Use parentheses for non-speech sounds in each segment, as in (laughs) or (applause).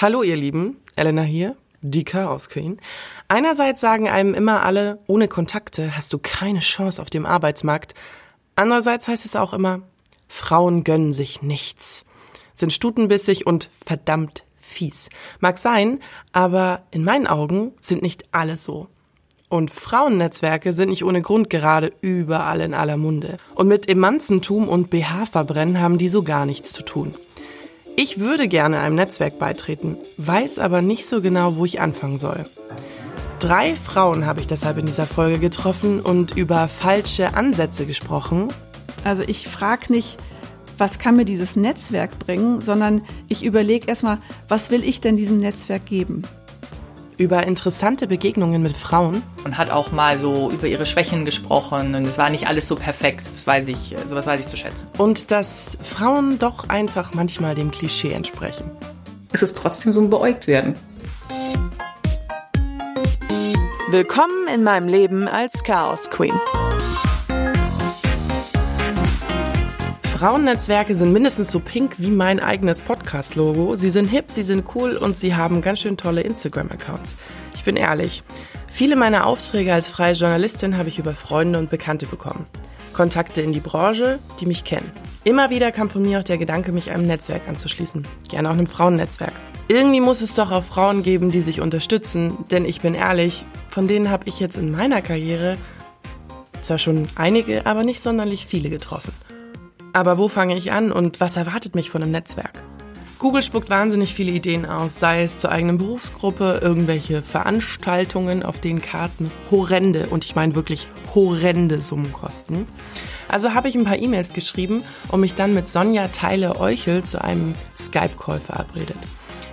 Hallo ihr Lieben, Elena hier, die Chaos Queen. Einerseits sagen einem immer alle, ohne Kontakte hast du keine Chance auf dem Arbeitsmarkt. Andererseits heißt es auch immer, Frauen gönnen sich nichts, sind stutenbissig und verdammt fies. Mag sein, aber in meinen Augen sind nicht alle so. Und Frauennetzwerke sind nicht ohne Grund gerade überall in aller Munde. Und mit Emanzentum und BH-Verbrennen haben die so gar nichts zu tun. Ich würde gerne einem Netzwerk beitreten, weiß aber nicht so genau, wo ich anfangen soll. Drei Frauen habe ich deshalb in dieser Folge getroffen und über falsche Ansätze gesprochen. Also ich frage nicht, was kann mir dieses Netzwerk bringen, sondern ich überlege erstmal, was will ich denn diesem Netzwerk geben? Über interessante Begegnungen mit Frauen. Und hat auch mal so über ihre Schwächen gesprochen und es war nicht alles so perfekt, das weiß ich, sowas weiß ich zu schätzen. Und dass Frauen doch einfach manchmal dem Klischee entsprechen. Es ist trotzdem so ein Beäugt werden. Willkommen in meinem Leben als Chaos Queen. Frauennetzwerke sind mindestens so pink wie mein eigenes Podcast-Logo. Sie sind hip, sie sind cool und sie haben ganz schön tolle Instagram-Accounts. Ich bin ehrlich. Viele meiner Aufträge als freie Journalistin habe ich über Freunde und Bekannte bekommen. Kontakte in die Branche, die mich kennen. Immer wieder kam von mir auch der Gedanke, mich einem Netzwerk anzuschließen. Gerne auch einem Frauennetzwerk. Irgendwie muss es doch auch Frauen geben, die sich unterstützen, denn ich bin ehrlich, von denen habe ich jetzt in meiner Karriere zwar schon einige, aber nicht sonderlich viele getroffen. Aber wo fange ich an und was erwartet mich von einem Netzwerk? Google spuckt wahnsinnig viele Ideen aus, sei es zur eigenen Berufsgruppe, irgendwelche Veranstaltungen, auf denen Karten horrende, und ich meine wirklich horrende Summen kosten. Also habe ich ein paar E-Mails geschrieben und mich dann mit Sonja Teile-Euchel zu einem Skype-Call verabredet.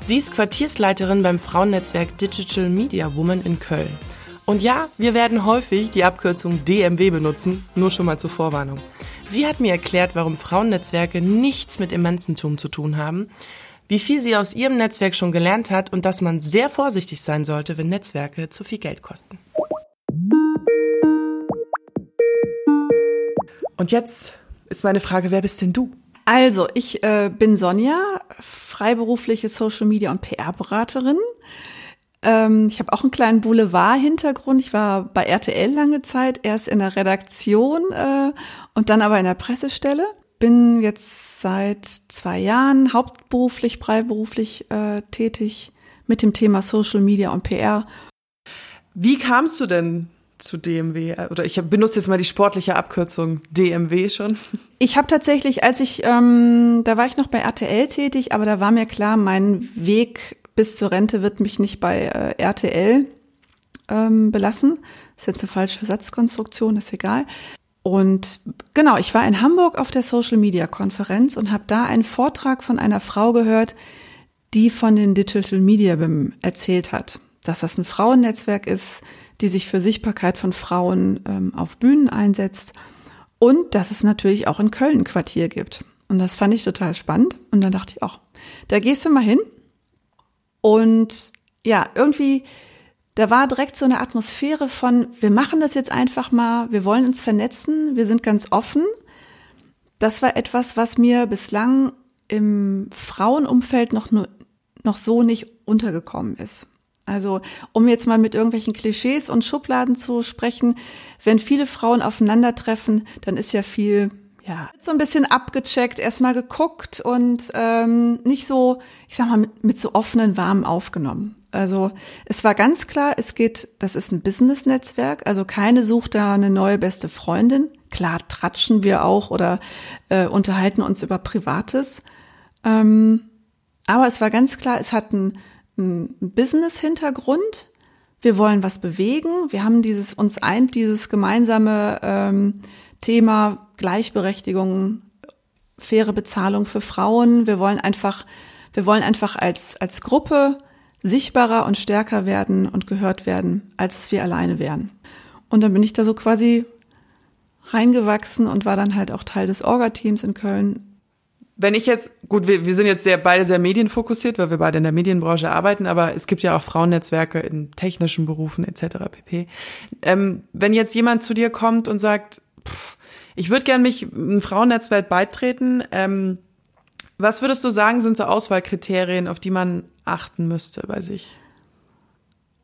Sie ist Quartiersleiterin beim Frauennetzwerk Digital Media Woman in Köln. Und ja, wir werden häufig die Abkürzung DMW benutzen, nur schon mal zur Vorwarnung. Sie hat mir erklärt, warum Frauennetzwerke nichts mit Emanzentum zu tun haben, wie viel sie aus ihrem Netzwerk schon gelernt hat und dass man sehr vorsichtig sein sollte, wenn Netzwerke zu viel Geld kosten. Und jetzt ist meine Frage, wer bist denn du? Also, ich äh, bin Sonja, freiberufliche Social Media und PR-Beraterin. Ähm, ich habe auch einen kleinen Boulevard-Hintergrund. Ich war bei RTL lange Zeit, erst in der Redaktion äh, und dann aber in der Pressestelle. Bin jetzt seit zwei Jahren hauptberuflich, freiberuflich äh, tätig mit dem Thema Social Media und PR. Wie kamst du denn zu DMW? Oder ich benutze jetzt mal die sportliche Abkürzung DMW schon. (laughs) Ich habe tatsächlich, als ich, ähm, da war ich noch bei RTL tätig, aber da war mir klar, mein Weg bis zur Rente wird mich nicht bei äh, RTL ähm, belassen. Ist jetzt eine falsche Satzkonstruktion, ist egal. Und genau, ich war in Hamburg auf der Social Media Konferenz und habe da einen Vortrag von einer Frau gehört, die von den Digital Media BIM erzählt hat, dass das ein Frauennetzwerk ist, die sich für Sichtbarkeit von Frauen ähm, auf Bühnen einsetzt und dass es natürlich auch in Köln ein Quartier gibt. Und das fand ich total spannend. Und dann dachte ich auch, da gehst du mal hin und ja, irgendwie, da war direkt so eine Atmosphäre von, wir machen das jetzt einfach mal, wir wollen uns vernetzen, wir sind ganz offen. Das war etwas, was mir bislang im Frauenumfeld noch, noch so nicht untergekommen ist. Also, um jetzt mal mit irgendwelchen Klischees und Schubladen zu sprechen, wenn viele Frauen aufeinandertreffen, dann ist ja viel ja, so ein bisschen abgecheckt, erstmal geguckt und ähm, nicht so, ich sag mal, mit, mit so offenen Warmen aufgenommen. Also es war ganz klar, es geht, das ist ein Business-Netzwerk, also keine sucht da eine neue beste Freundin. Klar tratschen wir auch oder äh, unterhalten uns über Privates. Ähm, aber es war ganz klar, es hat einen, einen Business-Hintergrund. Wir wollen was bewegen. Wir haben dieses, uns eint dieses gemeinsame ähm, Thema Gleichberechtigung, faire Bezahlung für Frauen. Wir wollen einfach, wir wollen einfach als, als Gruppe sichtbarer und stärker werden und gehört werden, als wir alleine wären. Und dann bin ich da so quasi reingewachsen und war dann halt auch Teil des Orga-Teams in Köln. Wenn ich jetzt, gut, wir, wir sind jetzt sehr, beide sehr medienfokussiert, weil wir beide in der Medienbranche arbeiten, aber es gibt ja auch Frauennetzwerke in technischen Berufen etc. pp. Ähm, wenn jetzt jemand zu dir kommt und sagt, pff, ich würde gern mich ein Frauennetzwerk beitreten. Ähm, Was würdest du sagen, sind so Auswahlkriterien, auf die man achten müsste bei sich?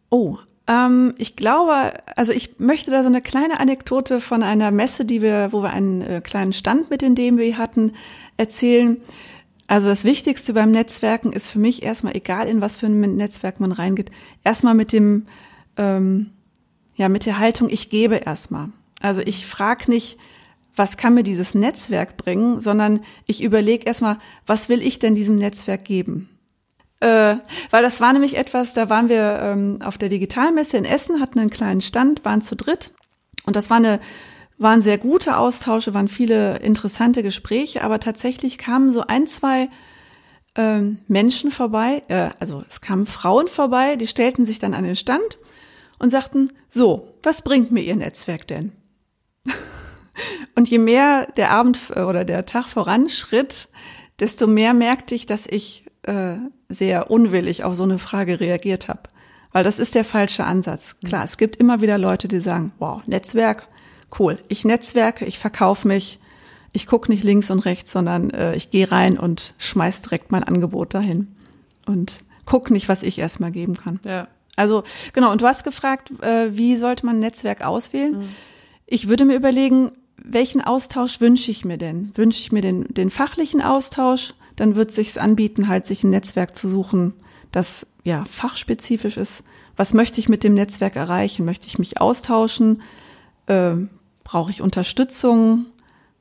Oh, ähm, ich glaube, also ich möchte da so eine kleine Anekdote von einer Messe, die wir, wo wir einen äh, kleinen Stand mit den DMW hatten, erzählen. Also das Wichtigste beim Netzwerken ist für mich erstmal, egal in was für ein Netzwerk man reingeht, erstmal mit dem, ähm, ja, mit der Haltung, ich gebe erstmal. Also ich frage nicht, was kann mir dieses Netzwerk bringen, sondern ich überlege erstmal, was will ich denn diesem Netzwerk geben? Äh, weil das war nämlich etwas, da waren wir ähm, auf der Digitalmesse in Essen, hatten einen kleinen Stand, waren zu dritt und das war eine waren sehr gute Austausche, waren viele interessante Gespräche, aber tatsächlich kamen so ein, zwei ähm, Menschen vorbei, äh, also es kamen Frauen vorbei, die stellten sich dann an den Stand und sagten, so, was bringt mir Ihr Netzwerk denn? (laughs) und je mehr der Abend äh, oder der Tag voranschritt, desto mehr merkte ich, dass ich äh, sehr unwillig auf so eine Frage reagiert habe. Weil das ist der falsche Ansatz. Klar, es gibt immer wieder Leute, die sagen, wow, Netzwerk, cool. Ich netzwerke, ich verkaufe mich, ich gucke nicht links und rechts, sondern äh, ich gehe rein und schmeiß direkt mein Angebot dahin und guck nicht, was ich erstmal geben kann. Ja. Also genau, und du hast gefragt, äh, wie sollte man ein Netzwerk auswählen? Mhm. Ich würde mir überlegen, welchen Austausch wünsche ich mir denn? Wünsche ich mir den, den fachlichen Austausch? Dann wird es sich anbieten, halt sich ein Netzwerk zu suchen, das ja fachspezifisch ist. Was möchte ich mit dem Netzwerk erreichen? Möchte ich mich austauschen? Äh, Brauche ich Unterstützung?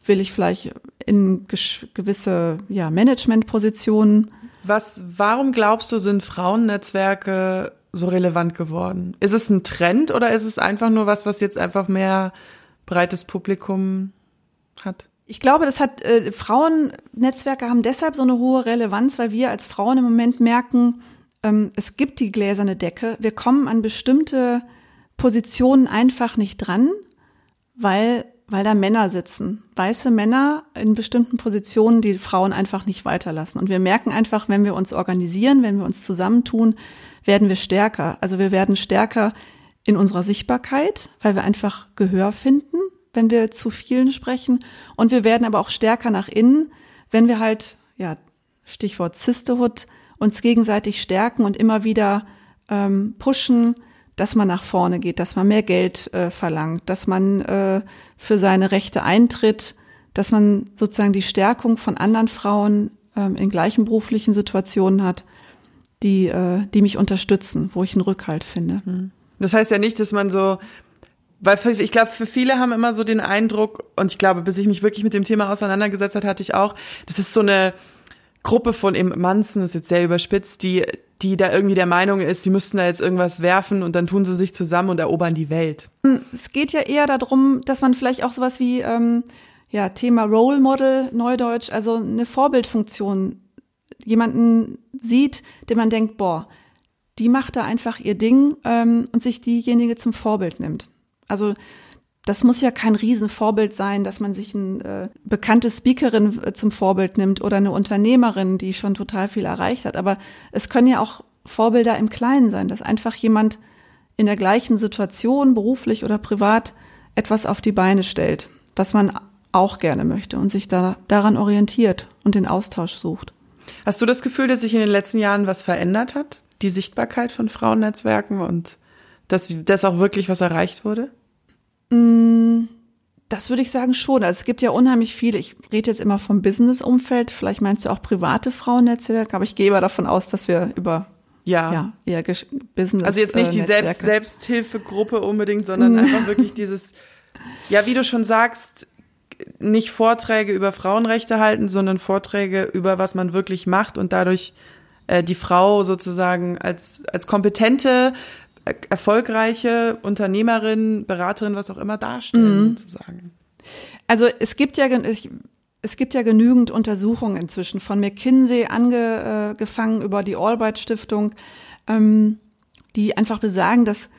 Will ich vielleicht in gewisse ja, Managementpositionen? Was, warum glaubst du, sind Frauennetzwerke so relevant geworden? Ist es ein Trend oder ist es einfach nur was, was jetzt einfach mehr breites Publikum hat? Ich glaube, das hat äh, Frauennetzwerke haben deshalb so eine hohe Relevanz, weil wir als Frauen im Moment merken, ähm, es gibt die gläserne Decke. Wir kommen an bestimmte Positionen einfach nicht dran weil, weil da Männer sitzen. Weiße Männer in bestimmten Positionen, die Frauen einfach nicht weiterlassen. Und wir merken einfach, wenn wir uns organisieren, wenn wir uns zusammentun, werden wir stärker. Also wir werden stärker in unserer Sichtbarkeit, weil wir einfach Gehör finden, wenn wir zu vielen sprechen. Und wir werden aber auch stärker nach innen, wenn wir halt, ja, Stichwort Sisterhood, uns gegenseitig stärken und immer wieder ähm, pushen, dass man nach vorne geht, dass man mehr Geld äh, verlangt, dass man äh, für seine Rechte eintritt, dass man sozusagen die Stärkung von anderen Frauen ähm, in gleichen beruflichen Situationen hat, die, äh, die mich unterstützen, wo ich einen Rückhalt finde. Hm. Das heißt ja nicht, dass man so weil für, ich glaube, für viele haben immer so den Eindruck, und ich glaube, bis ich mich wirklich mit dem Thema auseinandergesetzt hat, hatte ich auch, das ist so eine Gruppe von Emanzen, ist jetzt sehr überspitzt, die die da irgendwie der Meinung ist, die müssten da jetzt irgendwas werfen und dann tun sie sich zusammen und erobern die Welt. Es geht ja eher darum, dass man vielleicht auch sowas wie ähm, ja Thema Role Model, Neudeutsch, also eine Vorbildfunktion, jemanden sieht, den man denkt, boah, die macht da einfach ihr Ding ähm, und sich diejenige zum Vorbild nimmt. Also das muss ja kein Riesenvorbild sein, dass man sich eine äh, bekannte Speakerin äh, zum Vorbild nimmt oder eine Unternehmerin, die schon total viel erreicht hat. Aber es können ja auch Vorbilder im Kleinen sein, dass einfach jemand in der gleichen Situation, beruflich oder privat, etwas auf die Beine stellt, was man auch gerne möchte und sich da, daran orientiert und den Austausch sucht. Hast du das Gefühl, dass sich in den letzten Jahren was verändert hat? Die Sichtbarkeit von Frauennetzwerken und dass, dass auch wirklich was erreicht wurde? Mm, das würde ich sagen schon. Also es gibt ja unheimlich viele. Ich rede jetzt immer vom Business-Umfeld. Vielleicht meinst du auch private Frauennetzwerke, aber ich gehe mal davon aus, dass wir über ja, ja eher Business. Also jetzt nicht die Selbst Selbsthilfegruppe unbedingt, sondern mm. einfach wirklich dieses, ja, wie du schon sagst, nicht Vorträge über Frauenrechte halten, sondern Vorträge über was man wirklich macht und dadurch äh, die Frau sozusagen als als kompetente erfolgreiche Unternehmerin, Beraterin, was auch immer darstellen, mhm. sozusagen. Also es gibt ja es gibt ja genügend Untersuchungen inzwischen von McKinsey angefangen über die Albright Stiftung, ähm, die einfach besagen, dass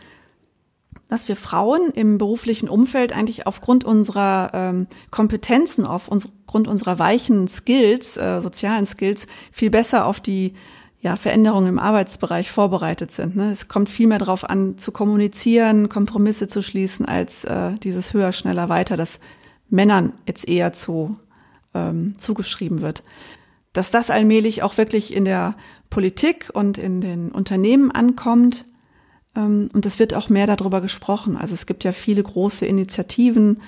dass wir Frauen im beruflichen Umfeld eigentlich aufgrund unserer ähm, Kompetenzen, aufgrund unserer weichen Skills, äh, sozialen Skills, viel besser auf die ja, Veränderungen im Arbeitsbereich vorbereitet sind. Ne? Es kommt viel mehr darauf an, zu kommunizieren, Kompromisse zu schließen, als äh, dieses höher, schneller, weiter, das Männern jetzt eher zu, ähm, zugeschrieben wird. dass das allmählich auch wirklich in der Politik und in den Unternehmen ankommt. Ähm, und es wird auch mehr darüber gesprochen. Also es gibt ja viele große Initiativen,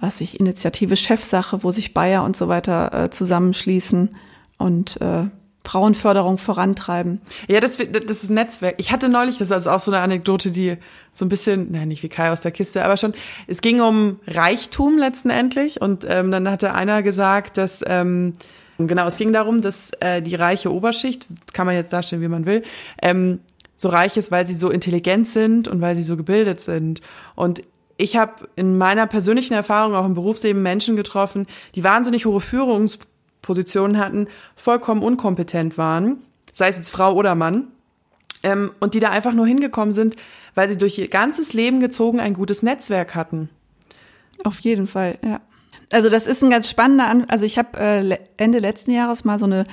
was ich Initiative Chefsache, wo sich Bayer und so weiter äh, zusammenschließen und äh, Frauenförderung vorantreiben. Ja, das, das ist Netzwerk. Ich hatte neulich, das ist also auch so eine Anekdote, die so ein bisschen, nein, nicht wie Kai aus der Kiste, aber schon, es ging um Reichtum letzten Endlich und ähm, dann hatte einer gesagt, dass, ähm, genau, es ging darum, dass äh, die reiche Oberschicht, kann man jetzt darstellen, wie man will, ähm, so reich ist, weil sie so intelligent sind und weil sie so gebildet sind. Und ich habe in meiner persönlichen Erfahrung auch im Berufsleben Menschen getroffen, die wahnsinnig hohe Führungs Positionen hatten, vollkommen unkompetent waren, sei es jetzt Frau oder Mann, ähm, und die da einfach nur hingekommen sind, weil sie durch ihr ganzes Leben gezogen ein gutes Netzwerk hatten. Auf jeden Fall, ja. Also das ist ein ganz spannender, An also ich habe äh, Ende letzten Jahres mal so eine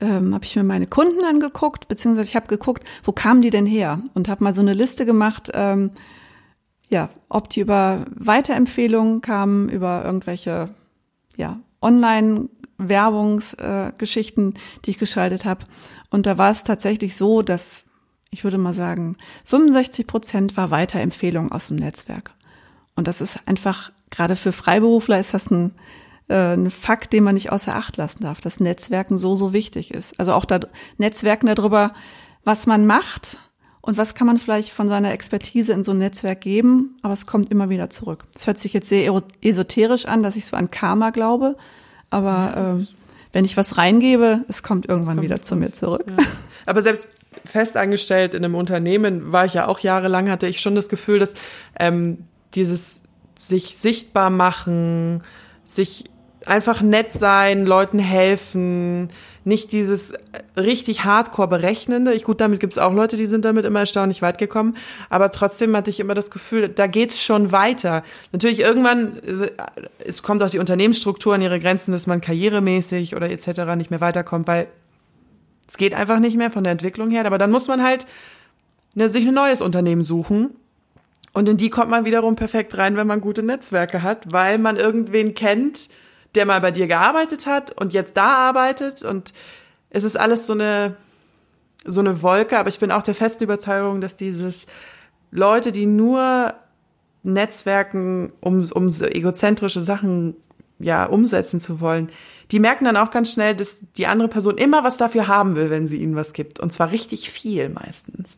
ähm, habe ich mir meine Kunden angeguckt, beziehungsweise ich habe geguckt, wo kamen die denn her? Und habe mal so eine Liste gemacht, ähm, ja, ob die über Weiterempfehlungen kamen, über irgendwelche ja, Online- Werbungsgeschichten, äh, die ich geschaltet habe. Und da war es tatsächlich so, dass ich würde mal sagen, 65 Prozent war Weiterempfehlung aus dem Netzwerk. Und das ist einfach, gerade für Freiberufler ist das ein, äh, ein Fakt, den man nicht außer Acht lassen darf, dass Netzwerken so, so wichtig ist. Also auch da, Netzwerken darüber, was man macht und was kann man vielleicht von seiner Expertise in so ein Netzwerk geben, aber es kommt immer wieder zurück. Es hört sich jetzt sehr esoterisch an, dass ich so an Karma glaube, aber äh, wenn ich was reingebe, es kommt irgendwann kommt wieder zu mir zurück. Ja. (laughs) Aber selbst festangestellt in einem Unternehmen war ich ja auch jahrelang, hatte ich schon das Gefühl, dass ähm, dieses sich sichtbar machen, sich einfach nett sein, Leuten helfen, nicht dieses richtig hardcore berechnende. Ich gut, damit gibt's auch Leute, die sind damit immer erstaunlich weit gekommen, aber trotzdem hatte ich immer das Gefühl, da geht's schon weiter. Natürlich irgendwann äh, es kommt auch die Unternehmensstruktur an ihre Grenzen, dass man karrieremäßig oder etc. nicht mehr weiterkommt, weil es geht einfach nicht mehr von der Entwicklung her, aber dann muss man halt ne, sich ein neues Unternehmen suchen. Und in die kommt man wiederum perfekt rein, wenn man gute Netzwerke hat, weil man irgendwen kennt, der mal bei dir gearbeitet hat und jetzt da arbeitet und es ist alles so eine so eine Wolke, aber ich bin auch der festen Überzeugung, dass dieses Leute, die nur Netzwerken, um, um egozentrische Sachen ja umsetzen zu wollen, die merken dann auch ganz schnell, dass die andere Person immer was dafür haben will, wenn sie ihnen was gibt. Und zwar richtig viel meistens.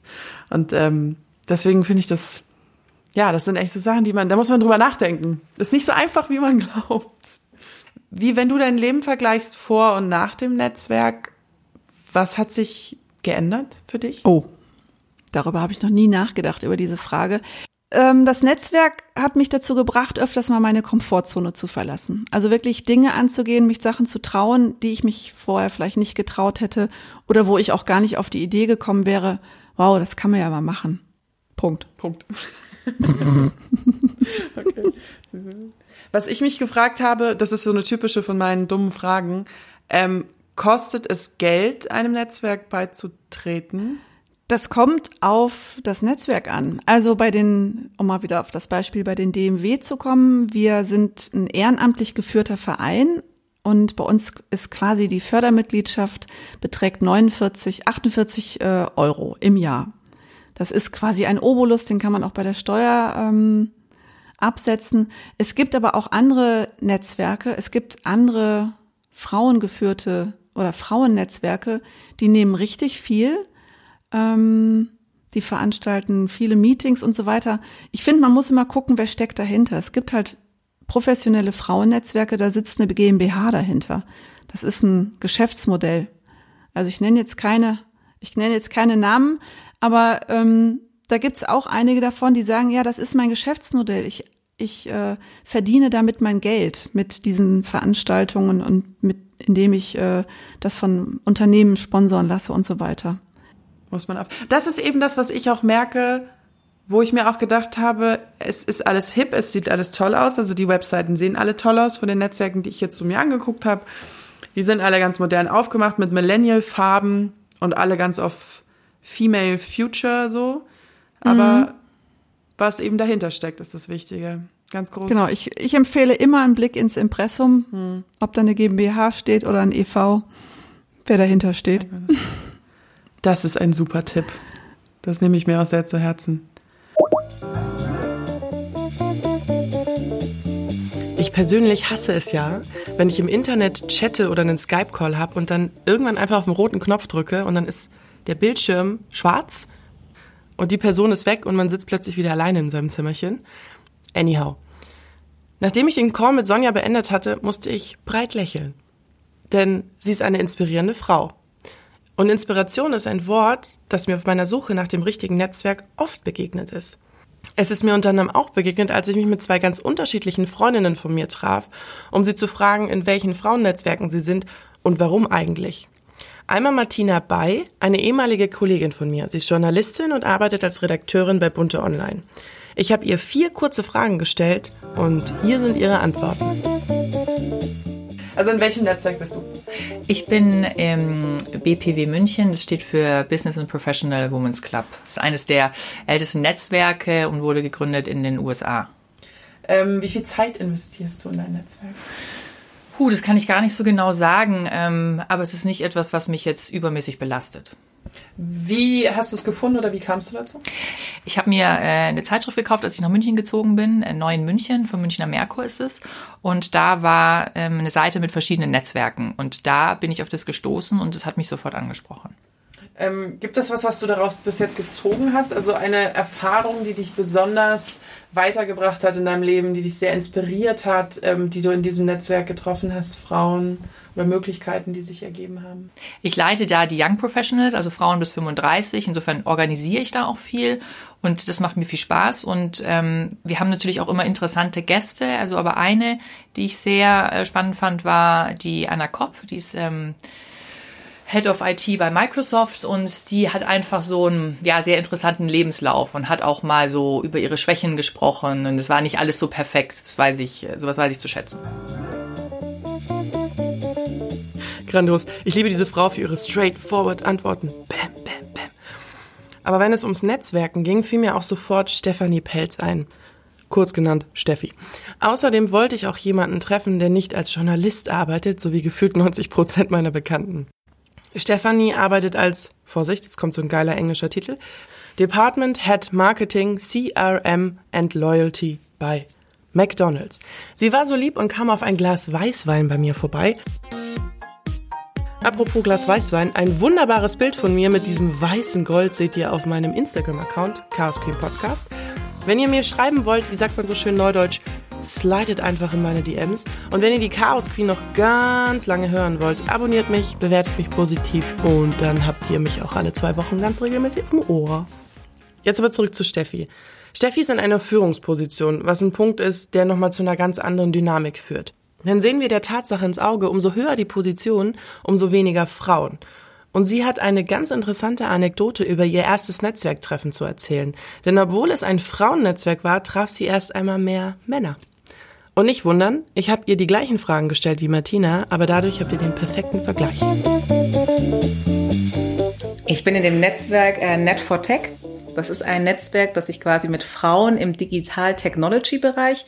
Und ähm, deswegen finde ich das, ja, das sind echt so Sachen, die man, da muss man drüber nachdenken. Das ist nicht so einfach, wie man (laughs) glaubt. Wie wenn du dein Leben vergleichst vor und nach dem Netzwerk, was hat sich geändert für dich? Oh, darüber habe ich noch nie nachgedacht, über diese Frage. Ähm, das Netzwerk hat mich dazu gebracht, öfters mal meine Komfortzone zu verlassen. Also wirklich Dinge anzugehen, mich Sachen zu trauen, die ich mich vorher vielleicht nicht getraut hätte oder wo ich auch gar nicht auf die Idee gekommen wäre, wow, das kann man ja mal machen. Punkt. Punkt. (laughs) (laughs) okay. Was ich mich gefragt habe, das ist so eine typische von meinen dummen Fragen, ähm, kostet es Geld, einem Netzwerk beizutreten? Das kommt auf das Netzwerk an. Also bei den, um mal wieder auf das Beispiel bei den DMW zu kommen, wir sind ein ehrenamtlich geführter Verein und bei uns ist quasi die Fördermitgliedschaft beträgt 49, 48 äh, Euro im Jahr. Das ist quasi ein Obolus, den kann man auch bei der Steuer ähm, absetzen. Es gibt aber auch andere Netzwerke, es gibt andere frauengeführte oder Frauennetzwerke, die nehmen richtig viel, ähm, die veranstalten viele Meetings und so weiter. Ich finde, man muss immer gucken, wer steckt dahinter. Es gibt halt professionelle Frauennetzwerke, da sitzt eine GmbH dahinter. Das ist ein Geschäftsmodell. Also ich nenne jetzt keine, ich nenne jetzt keine Namen, aber ähm, da gibt's auch einige davon, die sagen, ja, das ist mein Geschäftsmodell. Ich, ich äh, verdiene damit mein Geld mit diesen Veranstaltungen und mit, indem ich äh, das von Unternehmen sponsoren lasse und so weiter. Muss man ab. Das ist eben das, was ich auch merke, wo ich mir auch gedacht habe, es ist alles hip, es sieht alles toll aus. Also die Webseiten sehen alle toll aus von den Netzwerken, die ich jetzt zu mir angeguckt habe. Die sind alle ganz modern aufgemacht mit Millennial-Farben und alle ganz auf Female Future so. Aber mhm. was eben dahinter steckt, ist das Wichtige. Ganz groß. Genau, ich, ich empfehle immer einen Blick ins Impressum, mhm. ob da eine GmbH steht oder ein EV. wer dahinter steht. Das ist ein super Tipp. Das nehme ich mir auch sehr zu Herzen. Ich persönlich hasse es ja, wenn ich im Internet chatte oder einen Skype-Call habe und dann irgendwann einfach auf den roten Knopf drücke und dann ist der Bildschirm schwarz und die Person ist weg und man sitzt plötzlich wieder alleine in seinem Zimmerchen. Anyhow. Nachdem ich den Call mit Sonja beendet hatte, musste ich breit lächeln. Denn sie ist eine inspirierende Frau. Und Inspiration ist ein Wort, das mir auf meiner Suche nach dem richtigen Netzwerk oft begegnet ist. Es ist mir unter anderem auch begegnet, als ich mich mit zwei ganz unterschiedlichen Freundinnen von mir traf, um sie zu fragen, in welchen Frauennetzwerken sie sind und warum eigentlich. Einmal Martina Bay, eine ehemalige Kollegin von mir. Sie ist Journalistin und arbeitet als Redakteurin bei Bunte Online. Ich habe ihr vier kurze Fragen gestellt und hier sind ihre Antworten. Also in welchem Netzwerk bist du? Ich bin im BPW München, das steht für Business and Professional Women's Club. Das ist eines der ältesten Netzwerke und wurde gegründet in den USA. Ähm, wie viel Zeit investierst du in dein Netzwerk? Puh, das kann ich gar nicht so genau sagen, ähm, aber es ist nicht etwas, was mich jetzt übermäßig belastet. Wie hast du es gefunden oder wie kamst du dazu? Ich habe mir äh, eine Zeitschrift gekauft, als ich nach München gezogen bin. Äh, Neu in München, vom Münchner Merkur ist es. Und da war ähm, eine Seite mit verschiedenen Netzwerken. Und da bin ich auf das gestoßen und es hat mich sofort angesprochen. Ähm, gibt es was, was du daraus bis jetzt gezogen hast? Also eine Erfahrung, die dich besonders weitergebracht hat in deinem Leben, die dich sehr inspiriert hat, ähm, die du in diesem Netzwerk getroffen hast, Frauen oder Möglichkeiten, die sich ergeben haben? Ich leite da die Young Professionals, also Frauen bis 35. Insofern organisiere ich da auch viel und das macht mir viel Spaß. Und ähm, wir haben natürlich auch immer interessante Gäste. Also aber eine, die ich sehr äh, spannend fand, war die Anna Kopp. Die ist ähm, Head of IT bei Microsoft und die hat einfach so einen ja, sehr interessanten Lebenslauf und hat auch mal so über ihre Schwächen gesprochen und es war nicht alles so perfekt, das weiß ich, sowas weiß ich zu schätzen. Grandios. Ich liebe diese Frau für ihre straightforward Antworten. Bam, bam, bam. Aber wenn es ums Netzwerken ging, fiel mir auch sofort Stefanie Pelz ein. Kurz genannt Steffi. Außerdem wollte ich auch jemanden treffen, der nicht als Journalist arbeitet, so wie gefühlt 90 Prozent meiner Bekannten. Stephanie arbeitet als, Vorsicht, jetzt kommt so ein geiler englischer Titel, Department Head Marketing, CRM and Loyalty bei McDonald's. Sie war so lieb und kam auf ein Glas Weißwein bei mir vorbei. Apropos Glas Weißwein, ein wunderbares Bild von mir mit diesem weißen Gold seht ihr auf meinem Instagram-Account, Chaos Queen Podcast. Wenn ihr mir schreiben wollt, wie sagt man so schön neudeutsch, slidet einfach in meine DMs. Und wenn ihr die Chaos Queen noch ganz lange hören wollt, abonniert mich, bewertet mich positiv und dann habt ihr mich auch alle zwei Wochen ganz regelmäßig dem Ohr. Jetzt aber zurück zu Steffi. Steffi ist in einer Führungsposition, was ein Punkt ist, der nochmal zu einer ganz anderen Dynamik führt. Dann sehen wir der Tatsache ins Auge, umso höher die Position, umso weniger Frauen. Und sie hat eine ganz interessante Anekdote über ihr erstes Netzwerktreffen zu erzählen. Denn obwohl es ein Frauennetzwerk war, traf sie erst einmal mehr Männer. Und nicht wundern, ich habe ihr die gleichen Fragen gestellt wie Martina, aber dadurch habt ihr den perfekten Vergleich. Ich bin in dem Netzwerk äh, Net4Tech. Das ist ein Netzwerk, das sich quasi mit Frauen im Digital-Technology-Bereich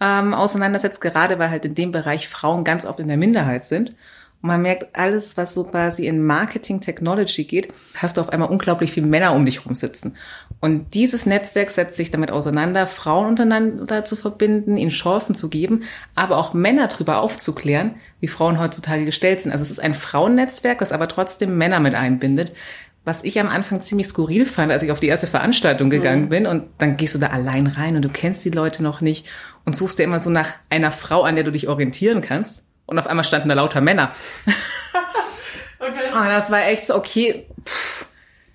ähm, auseinandersetzt, gerade weil halt in dem Bereich Frauen ganz oft in der Minderheit sind. Und man merkt, alles, was so quasi in Marketing Technology geht, hast du auf einmal unglaublich viele Männer um dich rum sitzen. Und dieses Netzwerk setzt sich damit auseinander, Frauen untereinander zu verbinden, ihnen Chancen zu geben, aber auch Männer darüber aufzuklären, wie Frauen heutzutage gestellt sind. Also es ist ein Frauennetzwerk, das aber trotzdem Männer mit einbindet. Was ich am Anfang ziemlich skurril fand, als ich auf die erste Veranstaltung gegangen mhm. bin und dann gehst du da allein rein und du kennst die Leute noch nicht und suchst dir immer so nach einer Frau, an der du dich orientieren kannst und auf einmal standen da lauter Männer. (laughs) okay. Und das war echt so, okay,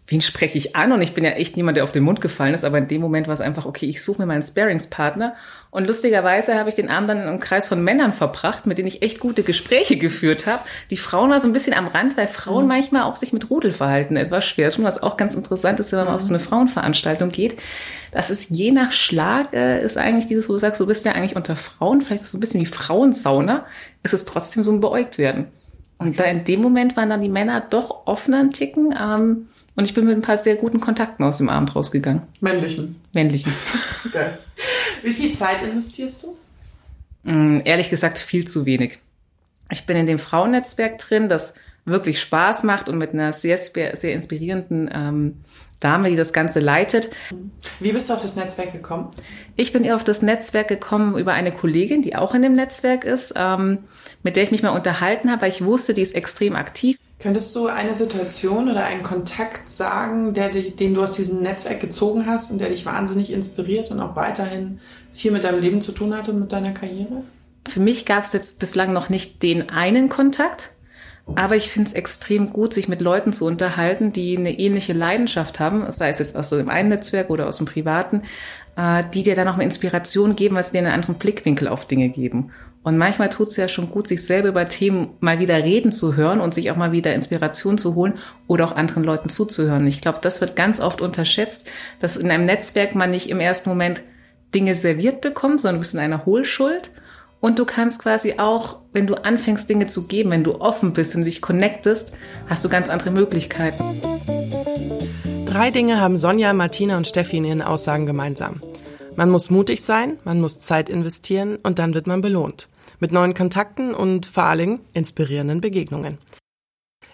wen spreche ich an? Und ich bin ja echt niemand, der auf den Mund gefallen ist, aber in dem Moment war es einfach, okay, ich suche mir meinen Sparingspartner. Und lustigerweise habe ich den Abend dann in einem Kreis von Männern verbracht, mit denen ich echt gute Gespräche (laughs) geführt habe. Die Frauen waren so ein bisschen am Rand, weil Frauen mhm. manchmal auch sich mit Rudelverhalten etwas schwer tun, was auch ganz interessant ist, wenn man mhm. auf so eine Frauenveranstaltung geht. Das ist je nach Schlag, äh, ist eigentlich dieses, wo du sagst, du bist ja eigentlich unter Frauen, vielleicht ist es so ein bisschen wie Frauensauna, ist es trotzdem so ein Beäugt werden. Und da in dem Moment waren dann die Männer doch offener Ticken. Ähm, und ich bin mit ein paar sehr guten Kontakten aus dem Abend rausgegangen. Männlichen. Männlichen. (laughs) Okay. Wie viel Zeit investierst du? Mm, ehrlich gesagt, viel zu wenig. Ich bin in dem Frauennetzwerk drin, das wirklich Spaß macht und mit einer sehr, sehr inspirierenden ähm, Dame, die das Ganze leitet. Wie bist du auf das Netzwerk gekommen? Ich bin auf das Netzwerk gekommen über eine Kollegin, die auch in dem Netzwerk ist, ähm, mit der ich mich mal unterhalten habe, weil ich wusste, die ist extrem aktiv. Könntest du eine Situation oder einen Kontakt sagen, der, den du aus diesem Netzwerk gezogen hast und der dich wahnsinnig inspiriert und auch weiterhin viel mit deinem Leben zu tun hat und mit deiner Karriere? Für mich gab es jetzt bislang noch nicht den einen Kontakt, aber ich finde es extrem gut, sich mit Leuten zu unterhalten, die eine ähnliche Leidenschaft haben, sei es jetzt aus dem einen Netzwerk oder aus dem privaten, die dir dann auch mal Inspiration geben, was dir einen anderen Blickwinkel auf Dinge geben. Und manchmal tut es ja schon gut, sich selber über Themen mal wieder reden zu hören und sich auch mal wieder Inspiration zu holen oder auch anderen Leuten zuzuhören. Ich glaube, das wird ganz oft unterschätzt, dass in einem Netzwerk man nicht im ersten Moment Dinge serviert bekommt, sondern du bist in einer Hohlschuld. Und du kannst quasi auch, wenn du anfängst, Dinge zu geben, wenn du offen bist und dich connectest, hast du ganz andere Möglichkeiten. Drei Dinge haben Sonja, Martina und Steffi in ihren Aussagen gemeinsam. Man muss mutig sein, man muss Zeit investieren und dann wird man belohnt mit neuen Kontakten und vor allem inspirierenden Begegnungen.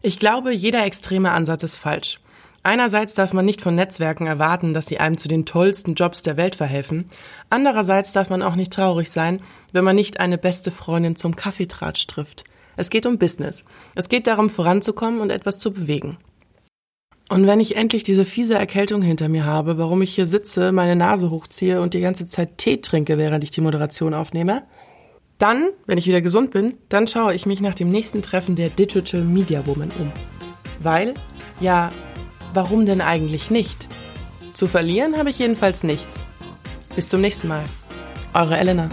Ich glaube, jeder extreme Ansatz ist falsch. Einerseits darf man nicht von Netzwerken erwarten, dass sie einem zu den tollsten Jobs der Welt verhelfen. Andererseits darf man auch nicht traurig sein, wenn man nicht eine beste Freundin zum Kaffeetratsch trifft. Es geht um Business. Es geht darum, voranzukommen und etwas zu bewegen. Und wenn ich endlich diese fiese Erkältung hinter mir habe, warum ich hier sitze, meine Nase hochziehe und die ganze Zeit Tee trinke, während ich die Moderation aufnehme, dann, wenn ich wieder gesund bin, dann schaue ich mich nach dem nächsten Treffen der Digital Media Woman um. Weil, ja, warum denn eigentlich nicht? Zu verlieren habe ich jedenfalls nichts. Bis zum nächsten Mal. Eure Elena.